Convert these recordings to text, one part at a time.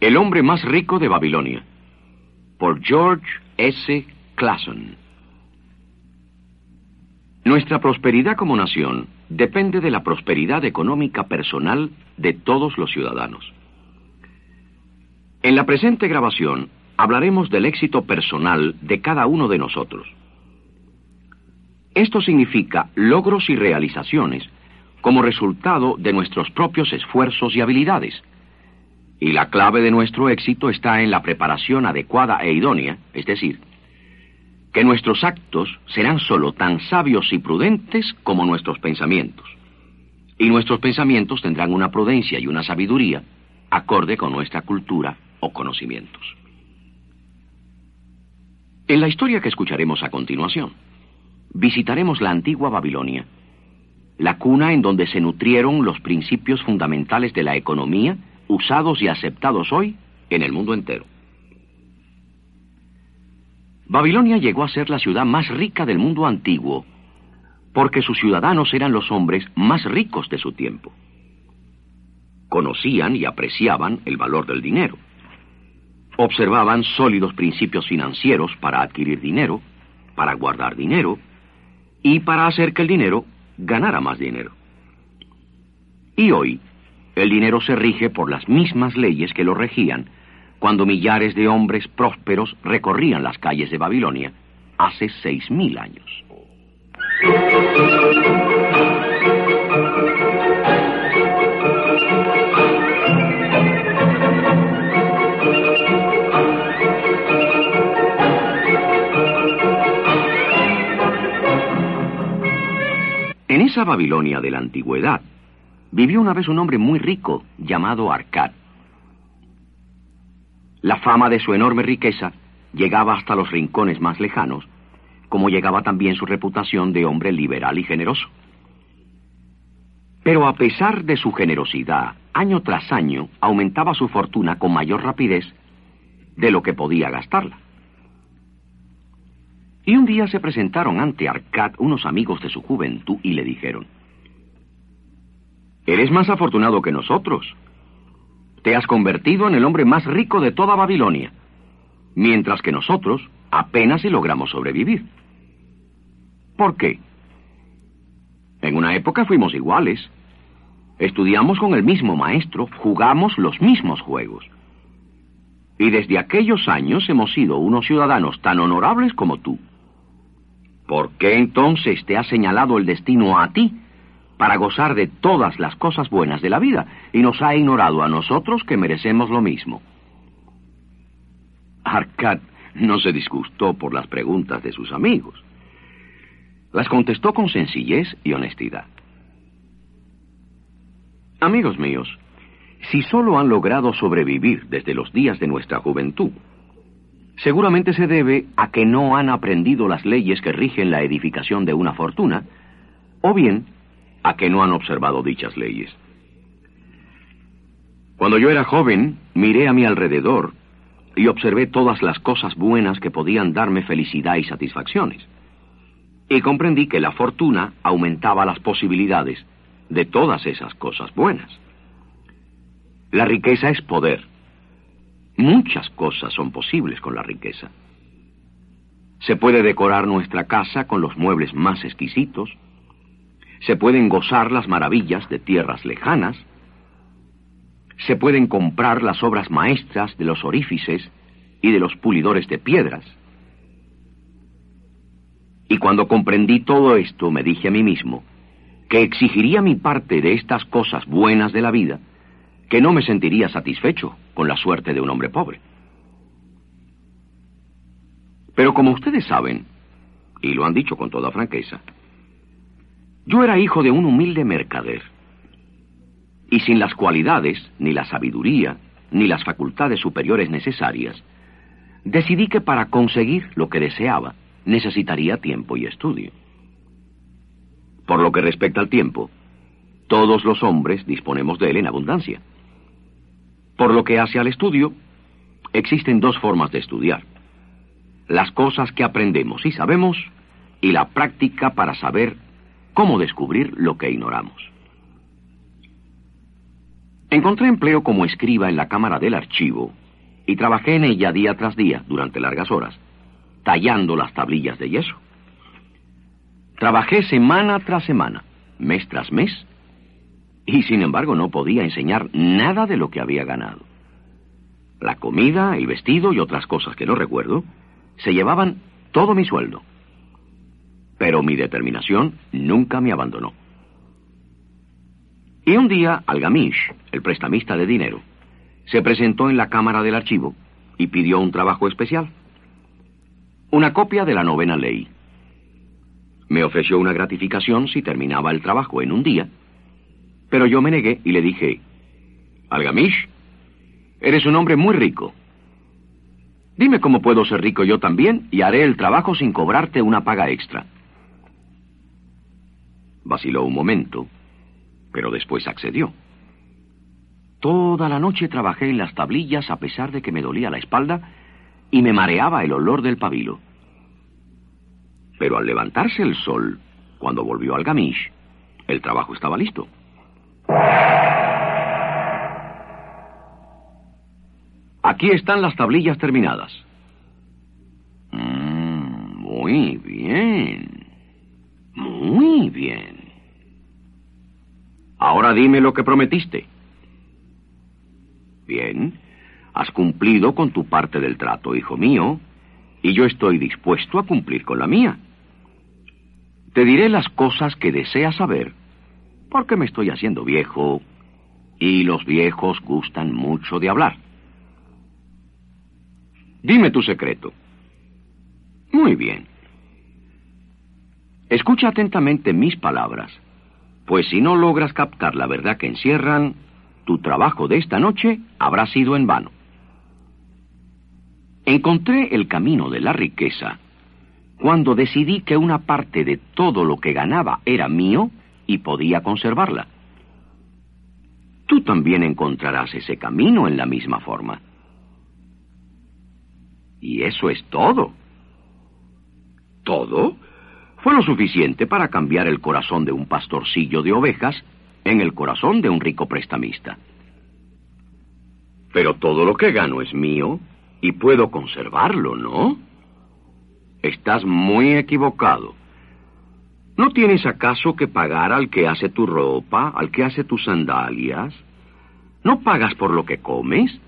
El hombre más rico de Babilonia, por George S. Clason. Nuestra prosperidad como nación depende de la prosperidad económica personal de todos los ciudadanos. En la presente grabación hablaremos del éxito personal de cada uno de nosotros. Esto significa logros y realizaciones como resultado de nuestros propios esfuerzos y habilidades, y la clave de nuestro éxito está en la preparación adecuada e idónea, es decir, que nuestros actos serán sólo tan sabios y prudentes como nuestros pensamientos. Y nuestros pensamientos tendrán una prudencia y una sabiduría acorde con nuestra cultura o conocimientos. En la historia que escucharemos a continuación, visitaremos la antigua Babilonia, la cuna en donde se nutrieron los principios fundamentales de la economía usados y aceptados hoy en el mundo entero. Babilonia llegó a ser la ciudad más rica del mundo antiguo, porque sus ciudadanos eran los hombres más ricos de su tiempo. Conocían y apreciaban el valor del dinero. Observaban sólidos principios financieros para adquirir dinero, para guardar dinero y para hacer que el dinero ganara más dinero. Y hoy, el dinero se rige por las mismas leyes que lo regían cuando millares de hombres prósperos recorrían las calles de Babilonia hace seis mil años. En esa Babilonia de la antigüedad, vivió una vez un hombre muy rico llamado Arcad. La fama de su enorme riqueza llegaba hasta los rincones más lejanos, como llegaba también su reputación de hombre liberal y generoso. Pero a pesar de su generosidad, año tras año aumentaba su fortuna con mayor rapidez de lo que podía gastarla. Y un día se presentaron ante Arcad unos amigos de su juventud y le dijeron, Eres más afortunado que nosotros. Te has convertido en el hombre más rico de toda Babilonia, mientras que nosotros apenas si logramos sobrevivir. ¿Por qué? En una época fuimos iguales. Estudiamos con el mismo maestro, jugamos los mismos juegos. Y desde aquellos años hemos sido unos ciudadanos tan honorables como tú. ¿Por qué entonces te ha señalado el destino a ti para gozar de todas las cosas buenas de la vida y nos ha ignorado a nosotros que merecemos lo mismo. Arcad no se disgustó por las preguntas de sus amigos. Las contestó con sencillez y honestidad. Amigos míos, si solo han logrado sobrevivir desde los días de nuestra juventud, seguramente se debe a que no han aprendido las leyes que rigen la edificación de una fortuna, o bien a que no han observado dichas leyes. Cuando yo era joven, miré a mi alrededor y observé todas las cosas buenas que podían darme felicidad y satisfacciones. Y comprendí que la fortuna aumentaba las posibilidades de todas esas cosas buenas. La riqueza es poder. Muchas cosas son posibles con la riqueza. Se puede decorar nuestra casa con los muebles más exquisitos, se pueden gozar las maravillas de tierras lejanas, se pueden comprar las obras maestras de los orífices y de los pulidores de piedras. Y cuando comprendí todo esto, me dije a mí mismo que exigiría mi parte de estas cosas buenas de la vida, que no me sentiría satisfecho con la suerte de un hombre pobre. Pero como ustedes saben, y lo han dicho con toda franqueza, yo era hijo de un humilde mercader. y sin las cualidades, ni la sabiduría, ni las facultades superiores necesarias, decidí que para conseguir lo que deseaba necesitaría tiempo y estudio. Por lo que respecta al tiempo, todos los hombres disponemos de él en abundancia. Por lo que hace al estudio, existen dos formas de estudiar. Las cosas que aprendemos y sabemos y la práctica para saber cómo descubrir lo que ignoramos. Encontré empleo como escriba en la cámara del archivo y trabajé en ella día tras día durante largas horas, tallando las tablillas de yeso. Trabajé semana tras semana, mes tras mes, y sin embargo no podía enseñar nada de lo que había ganado. La comida, el vestido y otras cosas que no recuerdo se llevaban todo mi sueldo. Pero mi determinación nunca me abandonó. Y un día Algamish, el prestamista de dinero, se presentó en la cámara del archivo y pidió un trabajo especial. Una copia de la novena ley. Me ofreció una gratificación si terminaba el trabajo en un día, pero yo me negué y le dije, Algamish, eres un hombre muy rico. Dime cómo puedo ser rico yo también y haré el trabajo sin cobrarte una paga extra. Vaciló un momento, pero después accedió. Toda la noche trabajé en las tablillas a pesar de que me dolía la espalda y me mareaba el olor del pabilo. Pero al levantarse el sol, cuando volvió al gamish, el trabajo estaba listo. Aquí están las tablillas terminadas. Mm, muy bien. Muy bien. Ahora dime lo que prometiste. Bien, has cumplido con tu parte del trato, hijo mío, y yo estoy dispuesto a cumplir con la mía. Te diré las cosas que deseas saber, porque me estoy haciendo viejo, y los viejos gustan mucho de hablar. Dime tu secreto. Muy bien. Escucha atentamente mis palabras, pues si no logras captar la verdad que encierran, tu trabajo de esta noche habrá sido en vano. Encontré el camino de la riqueza cuando decidí que una parte de todo lo que ganaba era mío y podía conservarla. Tú también encontrarás ese camino en la misma forma. Y eso es todo. ¿Todo? Fue lo suficiente para cambiar el corazón de un pastorcillo de ovejas en el corazón de un rico prestamista. Pero todo lo que gano es mío y puedo conservarlo, ¿no? Estás muy equivocado. ¿No tienes acaso que pagar al que hace tu ropa, al que hace tus sandalias? ¿No pagas por lo que comes?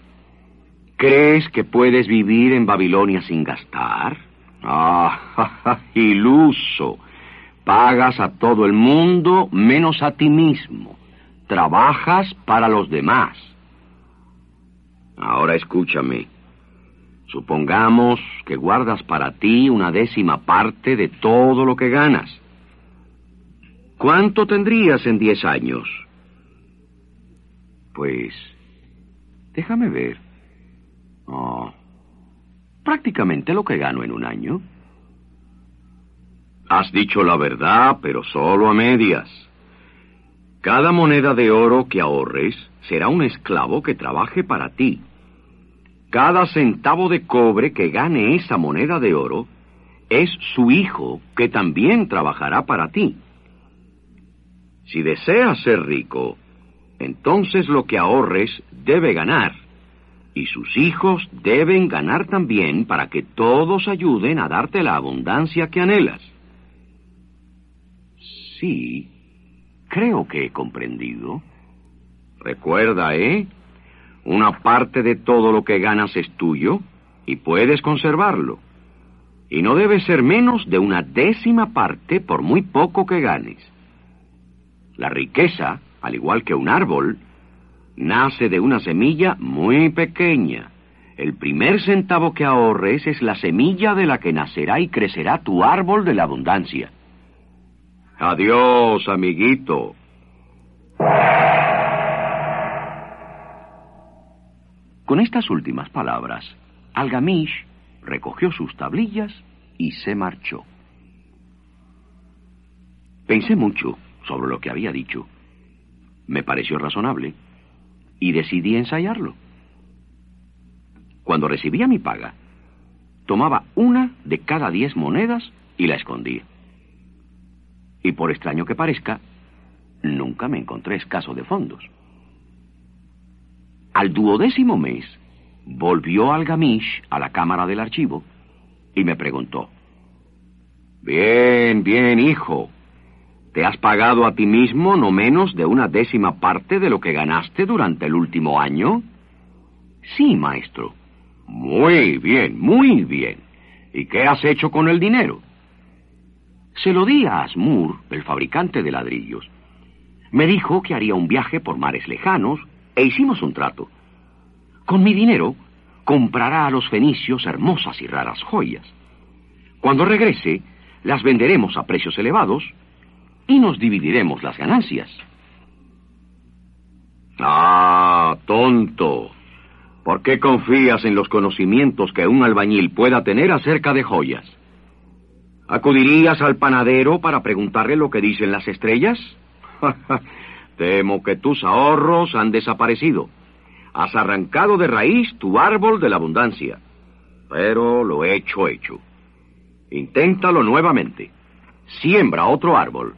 ¿Crees que puedes vivir en Babilonia sin gastar? Ah, iluso. Pagas a todo el mundo menos a ti mismo. Trabajas para los demás. Ahora escúchame. Supongamos que guardas para ti una décima parte de todo lo que ganas. ¿Cuánto tendrías en diez años? Pues... Déjame ver. Oh, prácticamente lo que gano en un año. Has dicho la verdad, pero solo a medias. Cada moneda de oro que ahorres será un esclavo que trabaje para ti. Cada centavo de cobre que gane esa moneda de oro es su hijo que también trabajará para ti. Si deseas ser rico, entonces lo que ahorres debe ganar, y sus hijos deben ganar también para que todos ayuden a darte la abundancia que anhelas. Sí, creo que he comprendido. Recuerda, ¿eh? Una parte de todo lo que ganas es tuyo y puedes conservarlo. Y no debe ser menos de una décima parte por muy poco que ganes. La riqueza, al igual que un árbol, nace de una semilla muy pequeña. El primer centavo que ahorres es la semilla de la que nacerá y crecerá tu árbol de la abundancia. Adiós, amiguito. Con estas últimas palabras, Algamish recogió sus tablillas y se marchó. Pensé mucho sobre lo que había dicho. Me pareció razonable y decidí ensayarlo. Cuando recibía mi paga, tomaba una de cada diez monedas y la escondía. Y por extraño que parezca, nunca me encontré escaso de fondos. Al duodécimo mes, volvió Algamish a la cámara del archivo y me preguntó, Bien, bien, hijo. ¿Te has pagado a ti mismo no menos de una décima parte de lo que ganaste durante el último año? Sí, maestro. Muy bien, muy bien. ¿Y qué has hecho con el dinero? Se lo di a Asmur, el fabricante de ladrillos. Me dijo que haría un viaje por mares lejanos e hicimos un trato. Con mi dinero comprará a los fenicios hermosas y raras joyas. Cuando regrese, las venderemos a precios elevados y nos dividiremos las ganancias. Ah, tonto. ¿Por qué confías en los conocimientos que un albañil pueda tener acerca de joyas? ¿Acudirías al panadero para preguntarle lo que dicen las estrellas? Temo que tus ahorros han desaparecido. Has arrancado de raíz tu árbol de la abundancia. Pero lo hecho, hecho. Inténtalo nuevamente. Siembra otro árbol.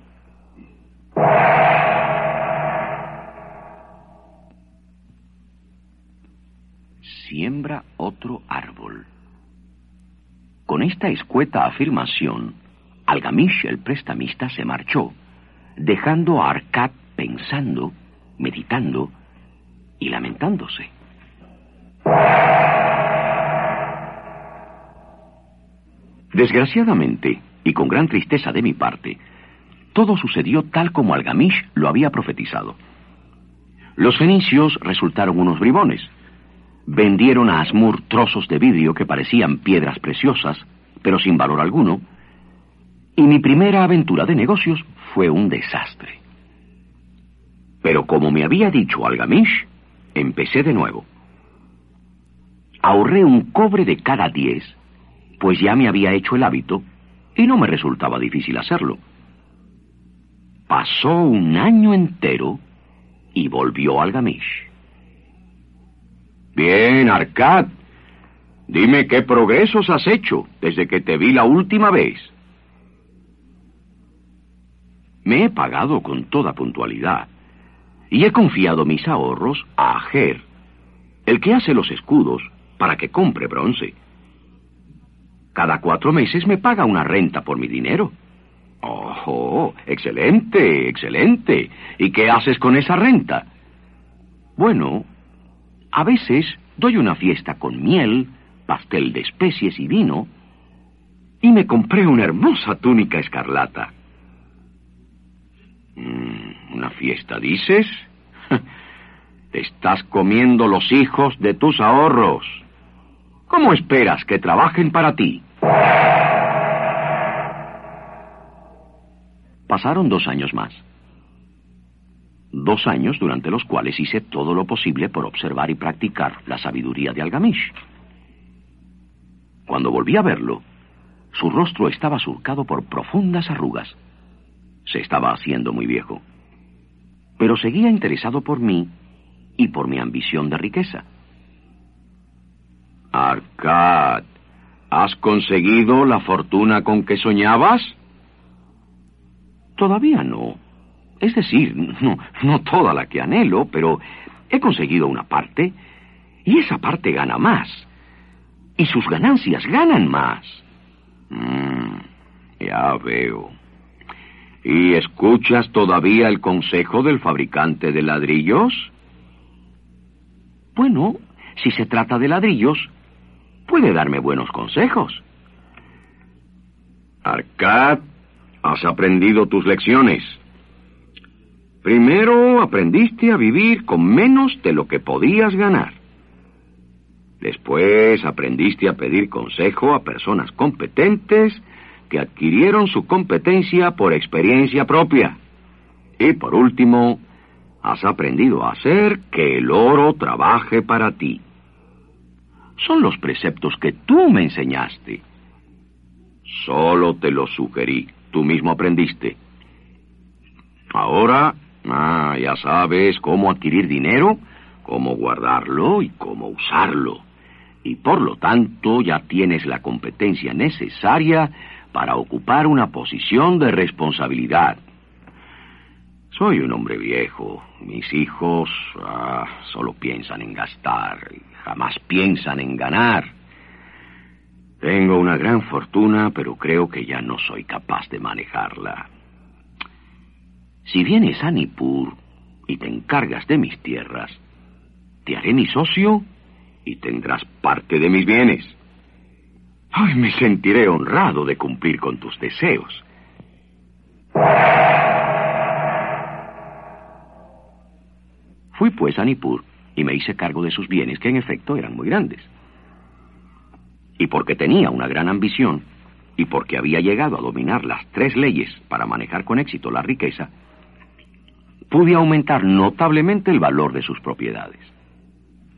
Siembra otro árbol. Con esta escueta afirmación, Algamish el prestamista se marchó, dejando a Arcad pensando, meditando y lamentándose. Desgraciadamente, y con gran tristeza de mi parte, todo sucedió tal como Algamish lo había profetizado. Los fenicios resultaron unos bribones. Vendieron a Asmur trozos de vidrio que parecían piedras preciosas, pero sin valor alguno, y mi primera aventura de negocios fue un desastre. Pero como me había dicho Algamish, empecé de nuevo. Ahorré un cobre de cada diez, pues ya me había hecho el hábito y no me resultaba difícil hacerlo. Pasó un año entero y volvió al Gamish. Bien, Arcad. Dime qué progresos has hecho desde que te vi la última vez. Me he pagado con toda puntualidad y he confiado mis ahorros a Ager, el que hace los escudos para que compre bronce. Cada cuatro meses me paga una renta por mi dinero. Oh, excelente, excelente. ¿Y qué haces con esa renta? Bueno, a veces doy una fiesta con miel, pastel de especies y vino, y me compré una hermosa túnica escarlata. Mm, ¿Una fiesta, dices? Te estás comiendo los hijos de tus ahorros. ¿Cómo esperas que trabajen para ti? Pasaron dos años más. Dos años durante los cuales hice todo lo posible por observar y practicar la sabiduría de Algamish. Cuando volví a verlo, su rostro estaba surcado por profundas arrugas. Se estaba haciendo muy viejo. Pero seguía interesado por mí y por mi ambición de riqueza. Arcad, ¿has conseguido la fortuna con que soñabas? Todavía no. Es decir, no, no toda la que anhelo, pero he conseguido una parte y esa parte gana más. Y sus ganancias ganan más. Mm, ya veo. ¿Y escuchas todavía el consejo del fabricante de ladrillos? Bueno, si se trata de ladrillos, puede darme buenos consejos. Arcad Has aprendido tus lecciones. Primero aprendiste a vivir con menos de lo que podías ganar. Después aprendiste a pedir consejo a personas competentes que adquirieron su competencia por experiencia propia. Y por último, has aprendido a hacer que el oro trabaje para ti. Son los preceptos que tú me enseñaste. Solo te los sugerí. Tú mismo aprendiste. Ahora, ah, ya sabes cómo adquirir dinero, cómo guardarlo y cómo usarlo. Y por lo tanto ya tienes la competencia necesaria para ocupar una posición de responsabilidad. Soy un hombre viejo. Mis hijos ah, solo piensan en gastar jamás piensan en ganar. Tengo una gran fortuna, pero creo que ya no soy capaz de manejarla. Si vienes a Nippur y te encargas de mis tierras, te haré mi socio y tendrás parte de mis bienes. Ay, me sentiré honrado de cumplir con tus deseos. Fui pues a Nippur y me hice cargo de sus bienes, que en efecto eran muy grandes. Y porque tenía una gran ambición, y porque había llegado a dominar las tres leyes para manejar con éxito la riqueza, pude aumentar notablemente el valor de sus propiedades.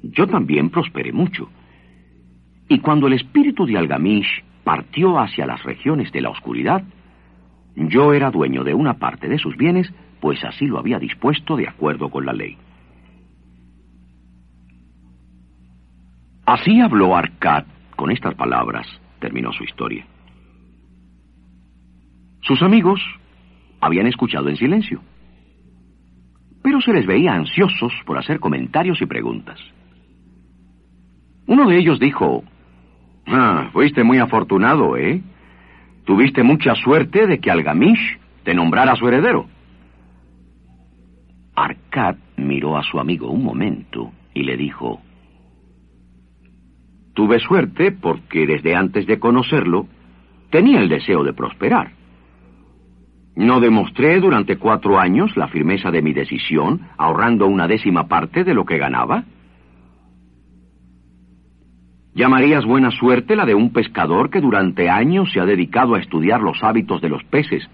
Yo también prosperé mucho. Y cuando el espíritu de Algamish partió hacia las regiones de la oscuridad, yo era dueño de una parte de sus bienes, pues así lo había dispuesto de acuerdo con la ley. Así habló Arcad con estas palabras, terminó su historia. Sus amigos habían escuchado en silencio pero se les veía ansiosos por hacer comentarios y preguntas. Uno de ellos dijo, Ah, fuiste muy afortunado, ¿eh? Tuviste mucha suerte de que Algamish te nombrara su heredero. Arcad miró a su amigo un momento y le dijo, Tuve suerte porque desde antes de conocerlo tenía el deseo de prosperar. No demostré durante cuatro años la firmeza de mi decisión, ahorrando una décima parte de lo que ganaba. ¿Llamarías buena suerte la de un pescador que durante años se ha dedicado a estudiar los hábitos de los peces,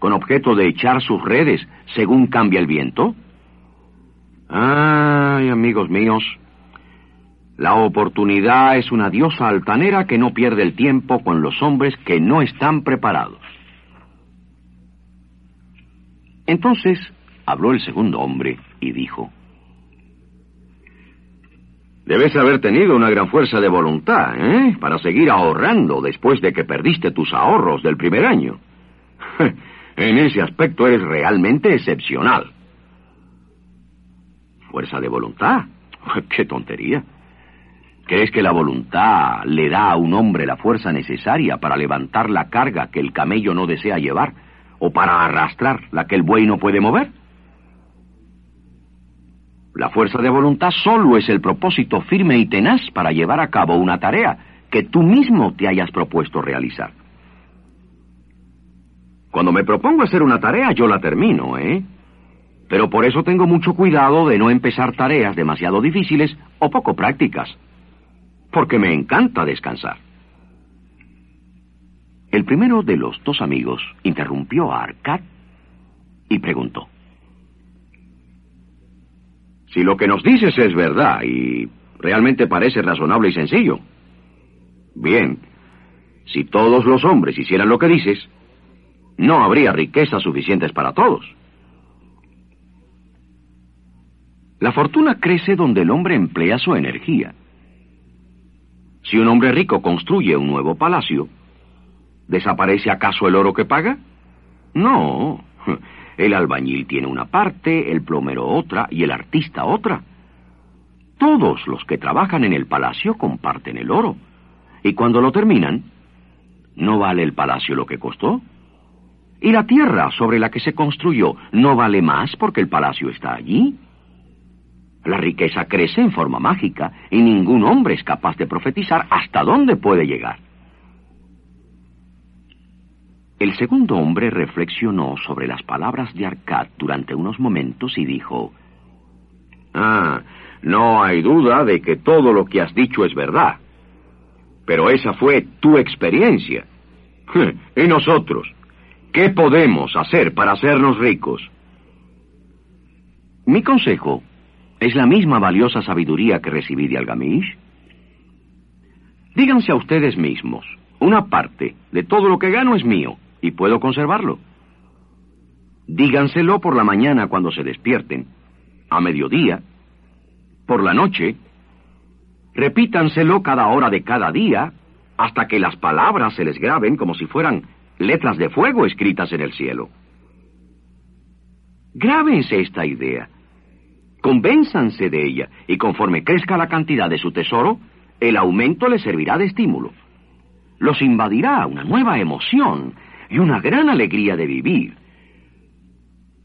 con objeto de echar sus redes según cambia el viento? Ay, amigos míos, la oportunidad es una diosa altanera que no pierde el tiempo con los hombres que no están preparados. Entonces habló el segundo hombre y dijo, Debes haber tenido una gran fuerza de voluntad, ¿eh? Para seguir ahorrando después de que perdiste tus ahorros del primer año. en ese aspecto eres realmente excepcional. ¿Fuerza de voluntad? ¡Qué tontería! ¿Crees que la voluntad le da a un hombre la fuerza necesaria para levantar la carga que el camello no desea llevar? o para arrastrar la que el buey no puede mover? La fuerza de voluntad solo es el propósito firme y tenaz para llevar a cabo una tarea que tú mismo te hayas propuesto realizar. Cuando me propongo hacer una tarea, yo la termino, ¿eh? Pero por eso tengo mucho cuidado de no empezar tareas demasiado difíciles o poco prácticas, porque me encanta descansar. El primero de los dos amigos interrumpió a Arcad y preguntó. Si lo que nos dices es verdad y realmente parece razonable y sencillo. Bien, si todos los hombres hicieran lo que dices, no habría riquezas suficientes para todos. La fortuna crece donde el hombre emplea su energía. Si un hombre rico construye un nuevo palacio, ¿Desaparece acaso el oro que paga? No. El albañil tiene una parte, el plomero otra y el artista otra. Todos los que trabajan en el palacio comparten el oro. Y cuando lo terminan, ¿no vale el palacio lo que costó? ¿Y la tierra sobre la que se construyó no vale más porque el palacio está allí? La riqueza crece en forma mágica y ningún hombre es capaz de profetizar hasta dónde puede llegar. El segundo hombre reflexionó sobre las palabras de Arcad durante unos momentos y dijo, Ah, no hay duda de que todo lo que has dicho es verdad. Pero esa fue tu experiencia. ¿Y nosotros? ¿Qué podemos hacer para hacernos ricos? Mi consejo es la misma valiosa sabiduría que recibí de Algamish. Díganse a ustedes mismos, una parte de todo lo que gano es mío y puedo conservarlo. Díganselo por la mañana cuando se despierten, a mediodía, por la noche. Repítanselo cada hora de cada día hasta que las palabras se les graben como si fueran letras de fuego escritas en el cielo. Grábense esta idea, convénzanse de ella y conforme crezca la cantidad de su tesoro, el aumento les servirá de estímulo. Los invadirá una nueva emoción y una gran alegría de vivir.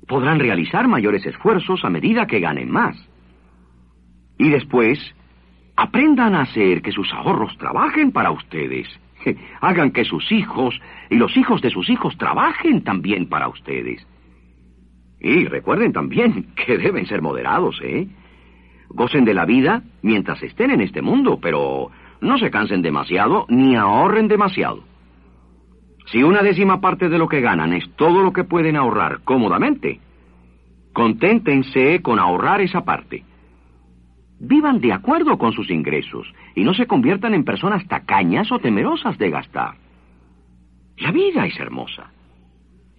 Podrán realizar mayores esfuerzos a medida que ganen más. Y después, aprendan a hacer que sus ahorros trabajen para ustedes. Hagan que sus hijos y los hijos de sus hijos trabajen también para ustedes. Y recuerden también que deben ser moderados, ¿eh? Gocen de la vida mientras estén en este mundo, pero no se cansen demasiado ni ahorren demasiado. Si una décima parte de lo que ganan es todo lo que pueden ahorrar cómodamente, conténtense con ahorrar esa parte. Vivan de acuerdo con sus ingresos y no se conviertan en personas tacañas o temerosas de gastar. La vida es hermosa.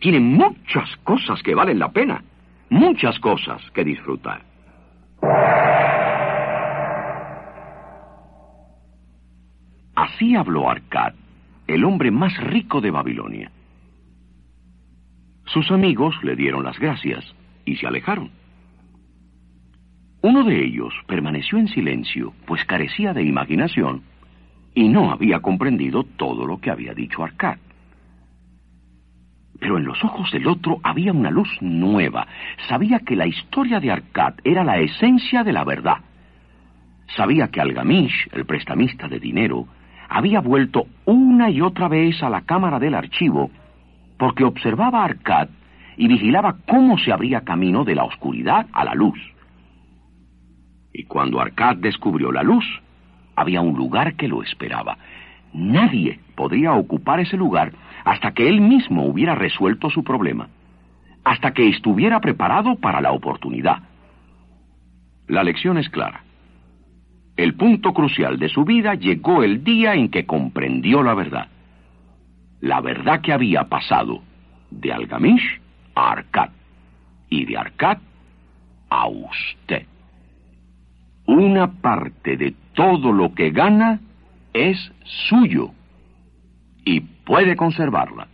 Tiene muchas cosas que valen la pena, muchas cosas que disfrutar. Así habló Arcad, el hombre más rico de Babilonia. Sus amigos le dieron las gracias y se alejaron. Uno de ellos permaneció en silencio, pues carecía de imaginación y no había comprendido todo lo que había dicho Arcad. Pero en los ojos del otro había una luz nueva. Sabía que la historia de Arcad era la esencia de la verdad. Sabía que Algamish, el prestamista de dinero, había vuelto una y otra vez a la cámara del archivo porque observaba a Arcad y vigilaba cómo se abría camino de la oscuridad a la luz. Y cuando Arcad descubrió la luz, había un lugar que lo esperaba. Nadie podría ocupar ese lugar hasta que él mismo hubiera resuelto su problema, hasta que estuviera preparado para la oportunidad. La lección es clara. El punto crucial de su vida llegó el día en que comprendió la verdad. La verdad que había pasado de Algamish a Arcad y de Arcad a usted. Una parte de todo lo que gana es suyo y puede conservarla.